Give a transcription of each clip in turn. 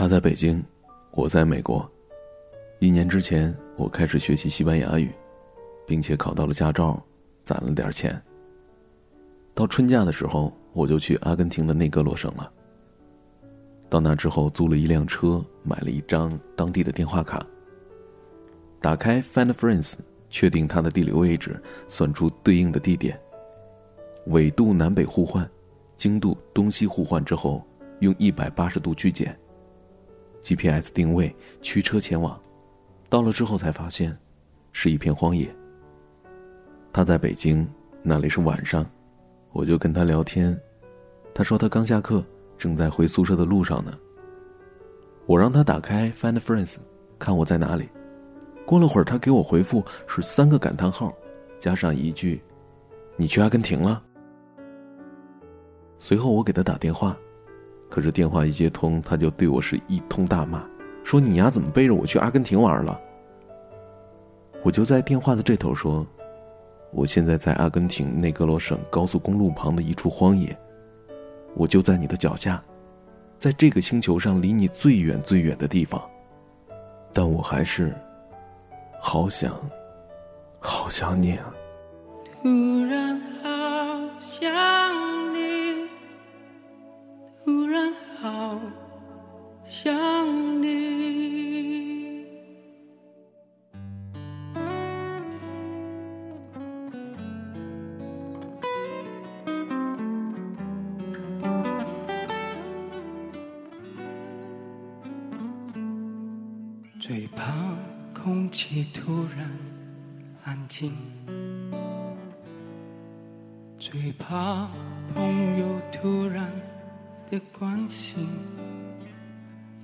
他在北京，我在美国。一年之前，我开始学习西班牙语，并且考到了驾照，攒了点钱。到春假的时候，我就去阿根廷的内格罗省了。到那之后，租了一辆车，买了一张当地的电话卡。打开 Find Friends，确定它的地理位置，算出对应的地点。纬度南北互换，经度东西互换之后，用一百八十度去减。GPS 定位，驱车前往。到了之后才发现，是一片荒野。他在北京，那里是晚上，我就跟他聊天，他说他刚下课，正在回宿舍的路上呢。我让他打开 Find Friends，看我在哪里。过了会儿，他给我回复是三个感叹号，加上一句：“你去阿根廷了。”随后我给他打电话，可是电话一接通，他就对我是一通大骂。说你丫怎么背着我去阿根廷玩了？我就在电话的这头说，我现在在阿根廷内格罗省高速公路旁的一处荒野，我就在你的脚下，在这个星球上离你最远最远的地方，但我还是好想，好想你啊！想你。最怕空气突然安静，最怕朋友突然的关心，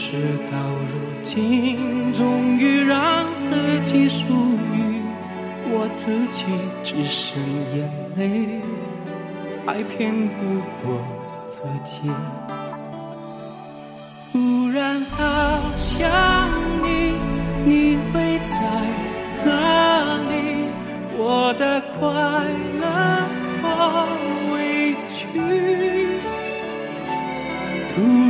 事到如今，终于让自己属于我自己，只剩眼泪，还骗不过自己。突然好想你。你会在哪里？我的快乐或委屈，突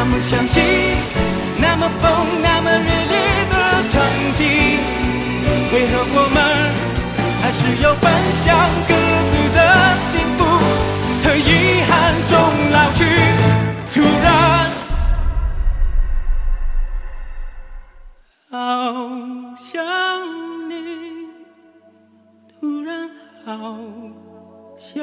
那么相信，那么疯，那么热烈的曾经，为何我们还是要奔向各自的幸福和遗憾中老去？突然，好想你，突然好想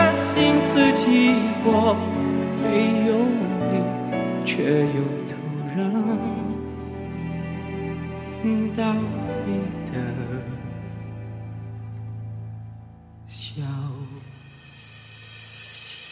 自己过，没有你，却又突然听到你的消息。